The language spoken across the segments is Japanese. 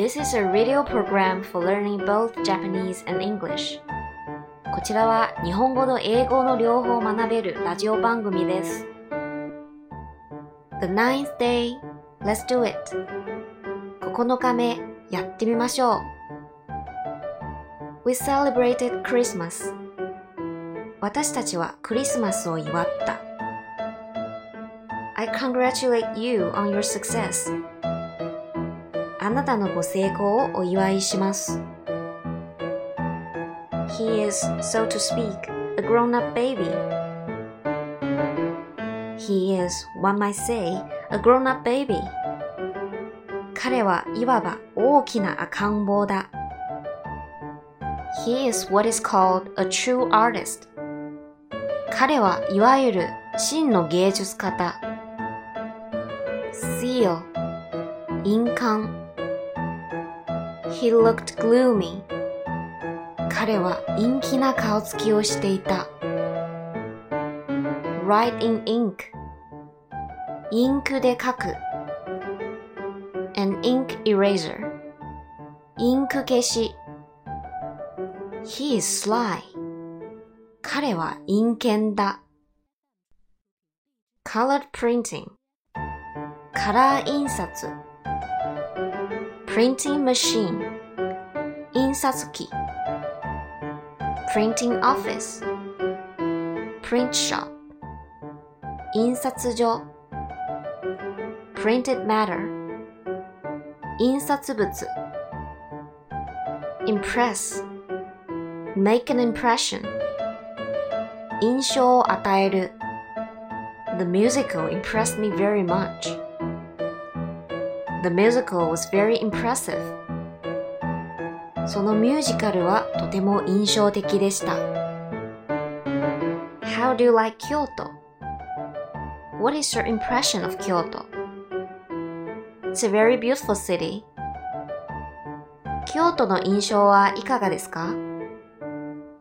This is a radio program for learning both Japanese and English. こちらは日本語と英語の両方を学べるラジオ番組です。The ninth day, let's do it. 9日目、やってみましょう。We celebrated Christmas. 私たちはクリスマスを祝った。I congratulate you on your success. あなたのご成功をお祝いします。He is, so to speak, a grown-up baby. He is, one might say, a grown-up baby. 彼はいわば大きな赤ん坊だ。He is what is called a true artist. 彼はいわゆる真の芸術家だ。Seal 印鑑 He looked gloomy. 彼は陰気な顔つきをしていた。Write in ink. インクで書く。An ink eraser. インク消し。He is sly. 彼は陰険だ。Colored printing. カラー印刷。Printing machine. 印刷機。Printing office. Print shop. 印刷所。Printed matter. 印刷物。Impress. Make an impression. 印象を与える。The musical impressed me very much. The musical was very impressive. そのミュージカルはとても印象的でした。How do you like Kyoto? What is your impression of Kyoto? It's a very beautiful city. 京都の印象はいかがですか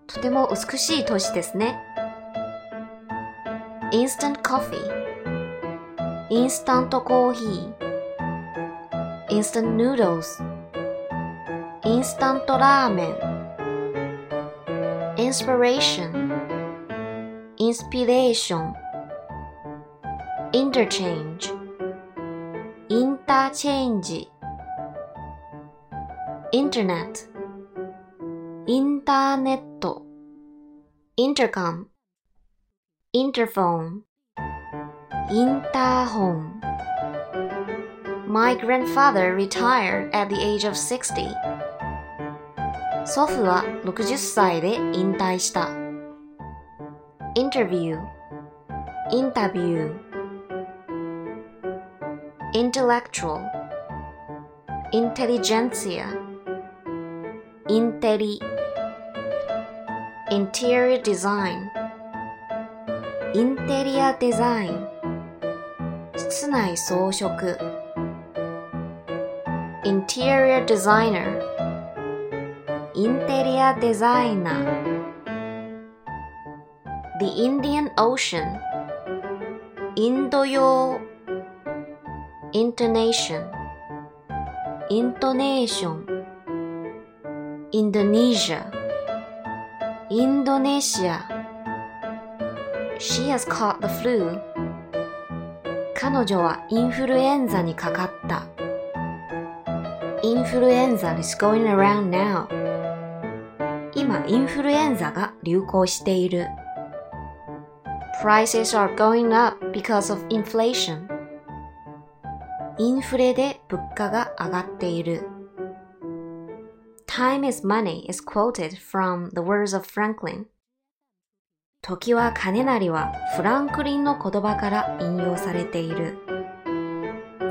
とても美しい都市ですね。インスタントコーヒーインスタントラーメン instant noodles, instant ramen, inspiration, inspiration, interchange, interchange, internet, internet, intercom, interphone, interhome. My grandfather retired at the age of 60. 祖父は60歳で引退した。Interview インタビュー Intellectual Intelligentsia インテリ Interior Design インテリアデザイン室内装飾 Interior Designer インテリアデザイナー The Indian Ocean インド洋 Intonation イントネーション Indonesia インドネシア She has caught the flu 彼女はインフルエンザにかかった。インフルエンザ is going around now. 今、インフルエンザが流行している。Prices are going up because of inflation. インフレで物価が上がっている。Time is money is quoted from the words of Franklin. 時は金なりはフランクリンの言葉から引用されている。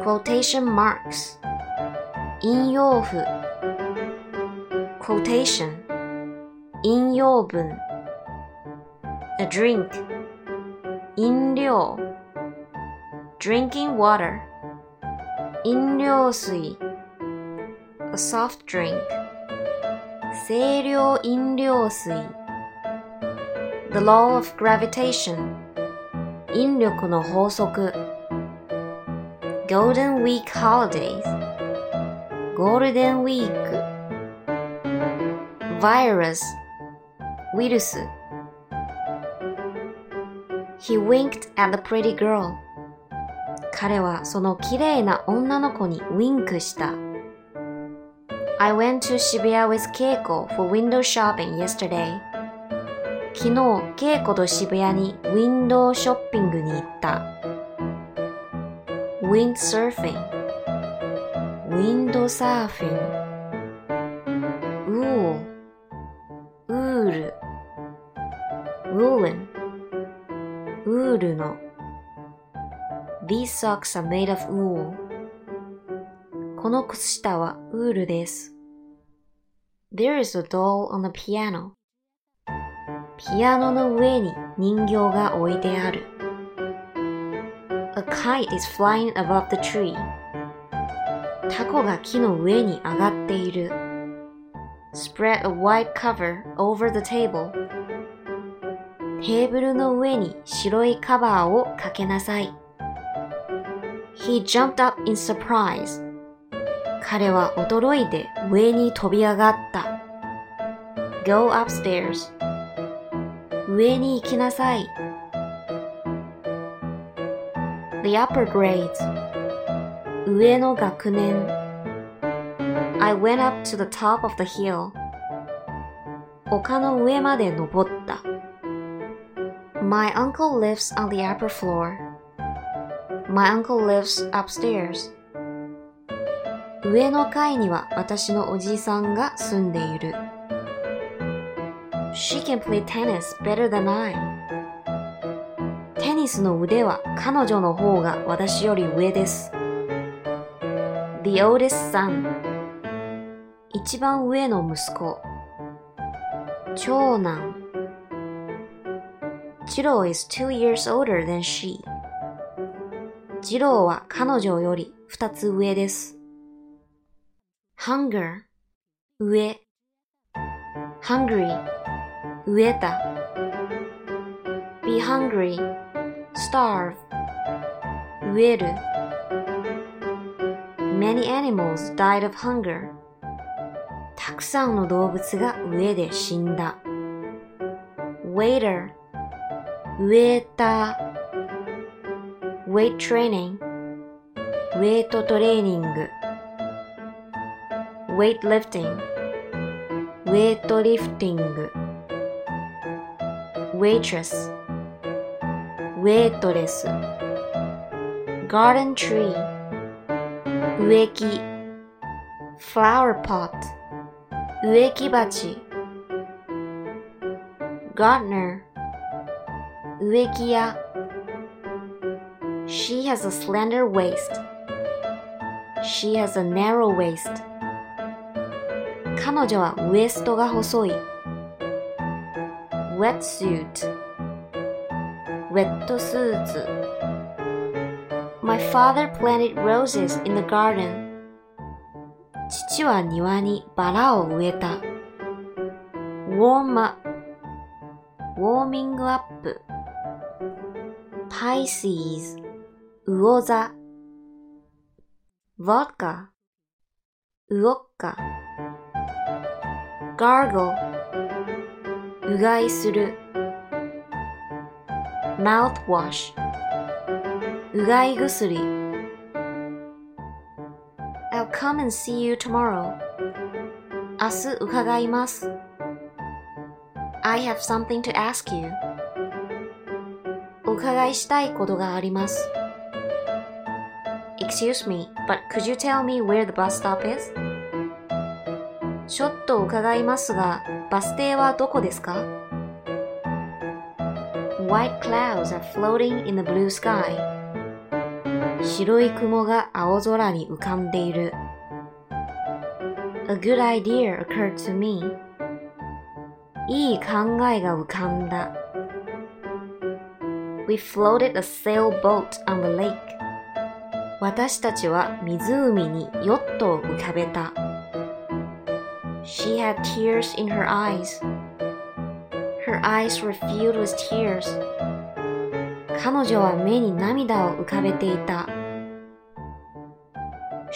quotation marks 引用符 quotation 引用文 a drink 飲料 drinking water 飲料水 a soft drink 清涼飲料水 The law of gravitation 引力の法則 Golden Week holidays ゴールデンウィーク virus ウイルス He winked at the pretty girl 彼はその綺麗な女の子にウィンクした I went to Shibuya with Keiko for window shopping yesterday 昨日、ケイコと渋谷にウィンドウショッピングに行った。Windsurfing ウィンドサーフィンウィンドサーフィンウールウールウーレンウールの These socks are made of wool この靴下はウールです There is a doll on the piano ピアノの上に人形が置いてある。A kite is flying above the tree. タコが木の上に上がっている。Spread a white cover over the table. テーブルの上に白いカバーをかけなさい。He jumped up in surprise. 彼は驚いて上に飛び上がった。Go upstairs. 上に行きなさい。The upper grades 上の学年 I went up to the top of the hill 丘の上まで登った My uncle lives on the upper floor My uncle lives upstairs 上の階には私のおじいさんが住んでいる。She can play tennis better than I. テニスの腕は彼女の方が私より上です。The oldest son. 一番上の息子。長男。ジロー is two years older than she. ジローは彼女より二つ上です。hunger 上 hungry 飢えた be hungry, starve 飢える Many animals died of hunger たくさんの動物が飢えで死んだ waiter ウェーター weight training ウェイトトレーニング weightlifting ウェイトリフティング waitress waitress garden tree 植木 flower pot 植木鉢 gardener 植木屋 She has a slender waist. She has a narrow waist. 彼女はウエストが細い。wetsuit ウェットスーツ My father planted roses in the garden 父は庭にバラを植えた warm up ウォーミングアップ Pisces 魚座 vodka ウオッカ gargle うがいする mouthwash うがい薬 I'll come and see you tomorrow 明日伺います I have something to ask you お伺いしたいことがあります Excuse me, but could you tell me where the bus stop is? ちょっと伺いますが、バス停はどこですか ?White clouds are floating in the blue sky. 白い雲が青空に浮かんでいる。A good idea occurred to me. いい考えが浮かんだ。We floated a sailboat on the lake. 私たちは湖にヨットを浮かべた。She had tears in her eyes. Her eyes were filled with tears. 彼女は目に涙を浮かべていた。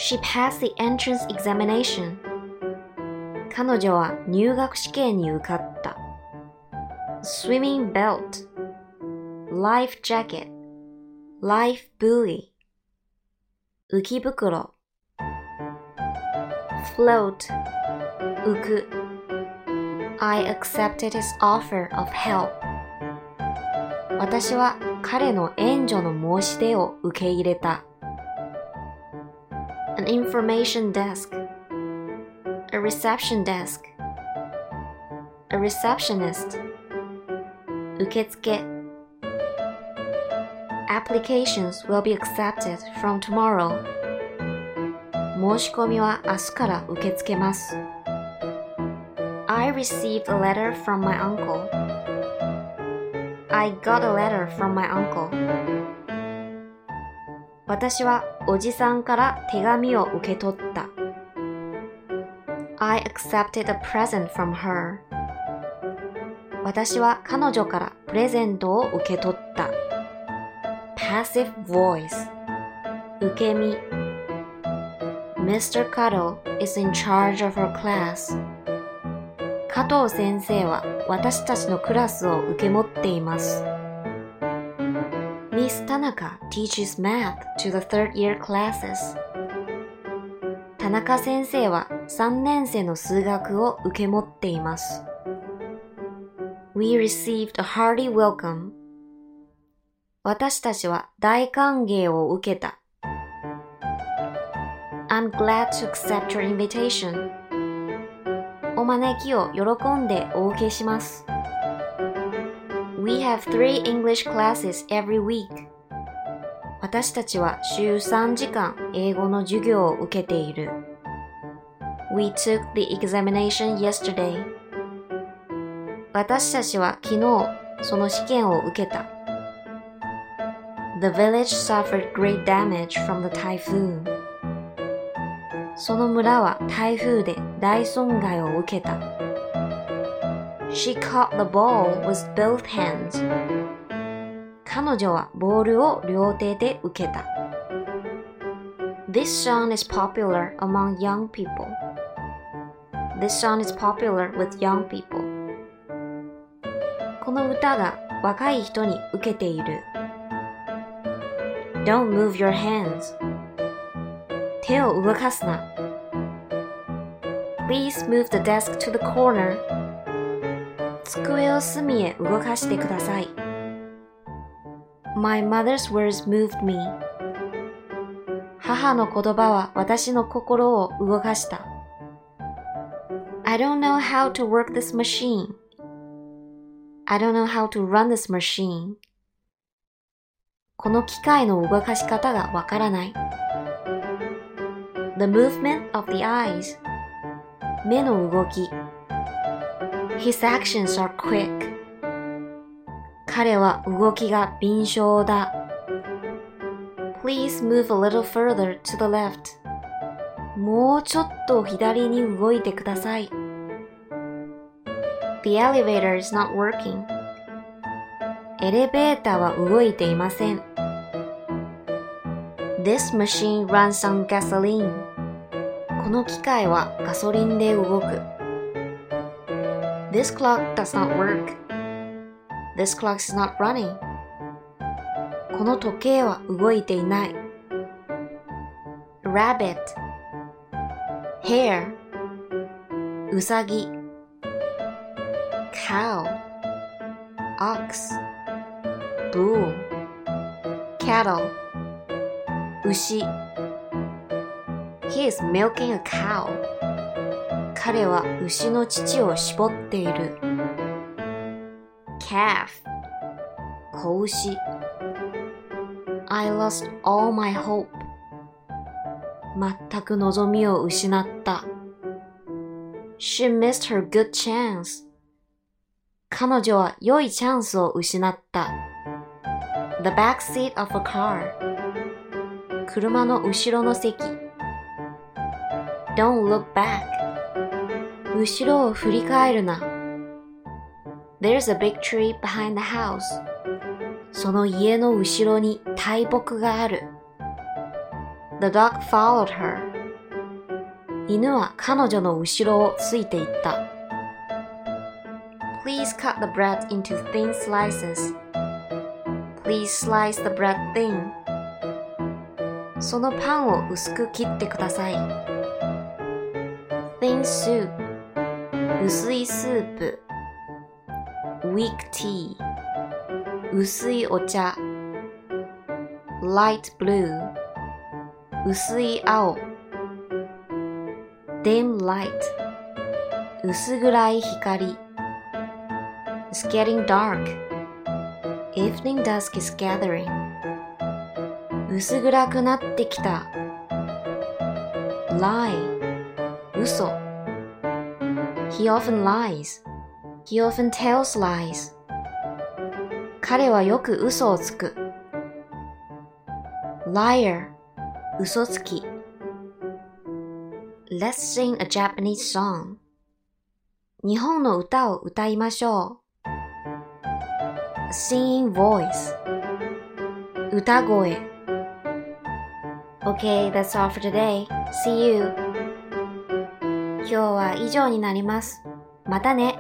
She passed the entrance examination. 彼女は入学試験に受かった swimming belt life jacket life buoy 浮き袋 float 浮く I accepted his offer of help 私は彼の援助の申し出を受け入れた an information desk a reception desk, a receptionist, 受付 Applications will be accepted from tomorrow. 申し込みは明日から受け付けます。I received a letter from my uncle. I got a letter from my uncle. 私はおじさんから手紙を受け取った。I accepted a present from her. 私は彼女からプレゼントを受け取った。passive voice 受け身 Mr. Kato is in charge of our class. 加藤先生は私たちのクラスを受け持っています。Miss Tanaka teaches math to the third year classes. 田中先生は3年生の数学を受け持っています。We received a hearty welcome. 私たちは大歓迎を受けた。I'm glad to accept your invitation. お招きを喜んでお受けします。We have three English classes every week. 私たちは週3時間英語の授業を受けている。We took the examination yesterday. 私たちは昨日その試験を受けた。The village suffered great damage from the typhoon. その村は台風で大損害を受けた。 She caught the ball with both hands. 彼女はボールを両手で受けた。This song is popular among young people. This song is popular with young people. この歌が若い人に受けている。Don't move your hands. 手を動かすな。Please move the desk to the corner. 机を隅へ動かしてください。My mother's words moved me. 母の言葉は私の心を動かした。I don't know how to work this machine. I don't know how to run this machine. この機械の動かし方がわからない。The movement of the eyes. 目の動き。His actions are quick. 彼は動きが敏捷だ。Please move a little further to the left. もうちょっと左に動いてください。The elevator is not working. エレベーターは動いていません。This machine runs on gasoline. この機械はガソリンで動く。This clock does not work. This clock is not running. この時計は動いていない。rabbit hare うさぎ cow ox bull cattle 牛 He is milking a cow 彼は牛の乳を絞っている calf 子牛 I lost all my hope 全く望みを失った She missed her good chance 彼女は良いチャンスを失った The back seat of a car 車の後ろの席 Don't look back 後ろを振り返るな There's a big tree behind the house. その家の後ろに大木がある。The dog followed her. 犬は彼女の後ろをついていった。Please cut the bread into thin slices. Please slice the bread thin. そのパンを薄く切ってください。Thin soup 薄いスープ Weak tea 薄いお茶 Light blue 薄い青 Dim light 薄暗い光 It's getting dark Evening dusk is gathering 薄暗くなってきた Lie 嘘 He often lies He often tells lies 彼はよく嘘をつく Liar 嘘つき Let's sing a Japanese song 日本の歌を歌いましょう Singing voice 歌声 Okay, that's all for today. See you. 今日は以上になります。またね。